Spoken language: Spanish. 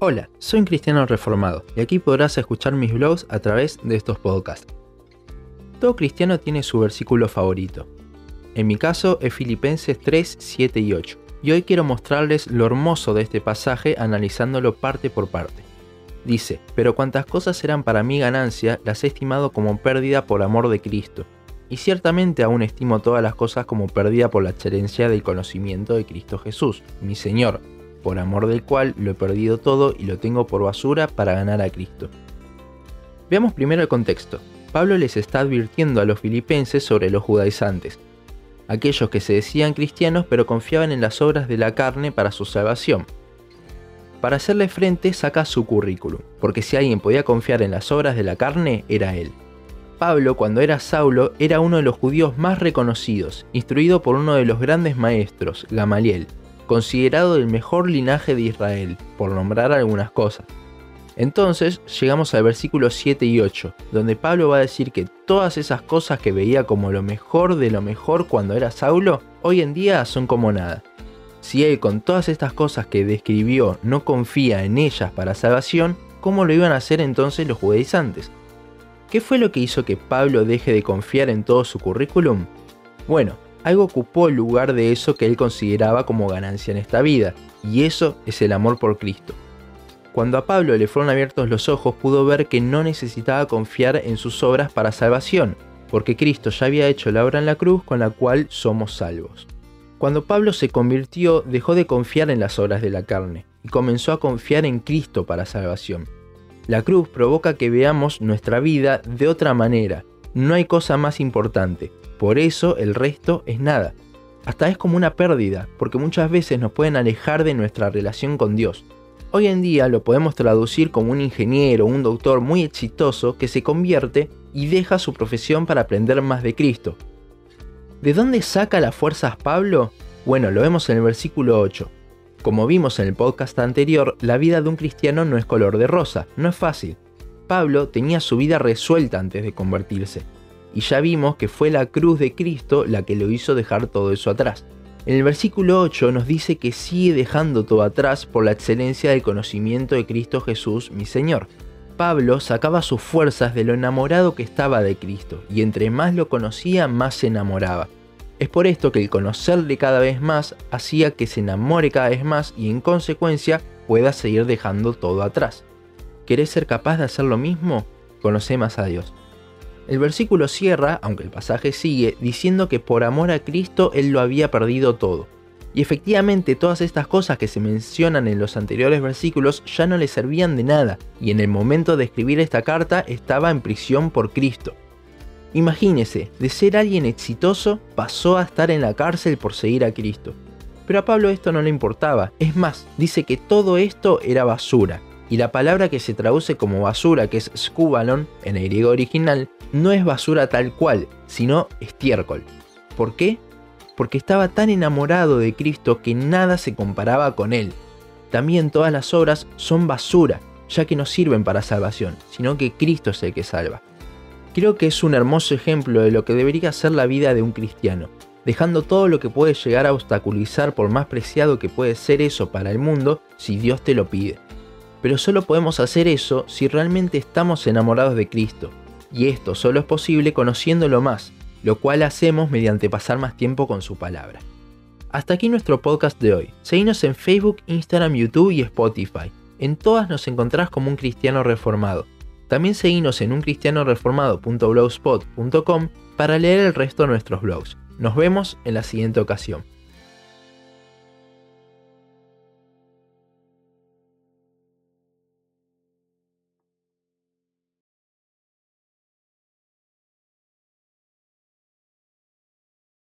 Hola, soy un cristiano reformado y aquí podrás escuchar mis blogs a través de estos podcasts. Todo cristiano tiene su versículo favorito. En mi caso es Filipenses 3, 7 y 8, y hoy quiero mostrarles lo hermoso de este pasaje analizándolo parte por parte. Dice, pero cuantas cosas eran para mí ganancia, las he estimado como pérdida por amor de Cristo, y ciertamente aún estimo todas las cosas como pérdida por la excelencia del conocimiento de Cristo Jesús, mi Señor, por amor del cual lo he perdido todo y lo tengo por basura para ganar a Cristo. Veamos primero el contexto. Pablo les está advirtiendo a los filipenses sobre los judaizantes, aquellos que se decían cristianos pero confiaban en las obras de la carne para su salvación. Para hacerle frente saca su currículum, porque si alguien podía confiar en las obras de la carne era él. Pablo, cuando era Saulo, era uno de los judíos más reconocidos, instruido por uno de los grandes maestros, Gamaliel, considerado el mejor linaje de Israel, por nombrar algunas cosas. Entonces llegamos al versículo 7 y 8, donde Pablo va a decir que todas esas cosas que veía como lo mejor de lo mejor cuando era Saulo, hoy en día son como nada. Si él con todas estas cosas que describió no confía en ellas para salvación, ¿cómo lo iban a hacer entonces los judaizantes? ¿Qué fue lo que hizo que Pablo deje de confiar en todo su currículum? Bueno, algo ocupó el lugar de eso que él consideraba como ganancia en esta vida, y eso es el amor por Cristo. Cuando a Pablo le fueron abiertos los ojos pudo ver que no necesitaba confiar en sus obras para salvación, porque Cristo ya había hecho la obra en la cruz con la cual somos salvos. Cuando Pablo se convirtió dejó de confiar en las obras de la carne y comenzó a confiar en Cristo para salvación. La cruz provoca que veamos nuestra vida de otra manera. No hay cosa más importante. Por eso el resto es nada. Hasta es como una pérdida, porque muchas veces nos pueden alejar de nuestra relación con Dios. Hoy en día lo podemos traducir como un ingeniero un doctor muy exitoso que se convierte y deja su profesión para aprender más de Cristo. ¿De dónde saca las fuerzas Pablo? Bueno, lo vemos en el versículo 8. Como vimos en el podcast anterior, la vida de un cristiano no es color de rosa, no es fácil. Pablo tenía su vida resuelta antes de convertirse, y ya vimos que fue la cruz de Cristo la que lo hizo dejar todo eso atrás. En el versículo 8 nos dice que sigue dejando todo atrás por la excelencia del conocimiento de Cristo Jesús, mi Señor. Pablo sacaba sus fuerzas de lo enamorado que estaba de Cristo, y entre más lo conocía, más se enamoraba. Es por esto que el conocerle cada vez más hacía que se enamore cada vez más y en consecuencia pueda seguir dejando todo atrás. ¿Querés ser capaz de hacer lo mismo? Conoce más a Dios. El versículo cierra, aunque el pasaje sigue, diciendo que por amor a Cristo él lo había perdido todo. Y efectivamente todas estas cosas que se mencionan en los anteriores versículos ya no le servían de nada, y en el momento de escribir esta carta estaba en prisión por Cristo. Imagínese, de ser alguien exitoso pasó a estar en la cárcel por seguir a Cristo. Pero a Pablo esto no le importaba, es más, dice que todo esto era basura, y la palabra que se traduce como basura, que es skubalon en el griego original, no es basura tal cual, sino estiércol. ¿Por qué? Porque estaba tan enamorado de Cristo que nada se comparaba con él. También todas las obras son basura, ya que no sirven para salvación, sino que Cristo es el que salva. Creo que es un hermoso ejemplo de lo que debería ser la vida de un cristiano, dejando todo lo que puede llegar a obstaculizar por más preciado que puede ser eso para el mundo si Dios te lo pide pero solo podemos hacer eso si realmente estamos enamorados de Cristo. Y esto solo es posible conociéndolo más, lo cual hacemos mediante pasar más tiempo con su palabra. Hasta aquí nuestro podcast de hoy. Seguinos en Facebook, Instagram, YouTube y Spotify. En todas nos encontrás como un cristiano reformado. También seguinos en uncristianoreformado.blogspot.com para leer el resto de nuestros blogs. Nos vemos en la siguiente ocasión.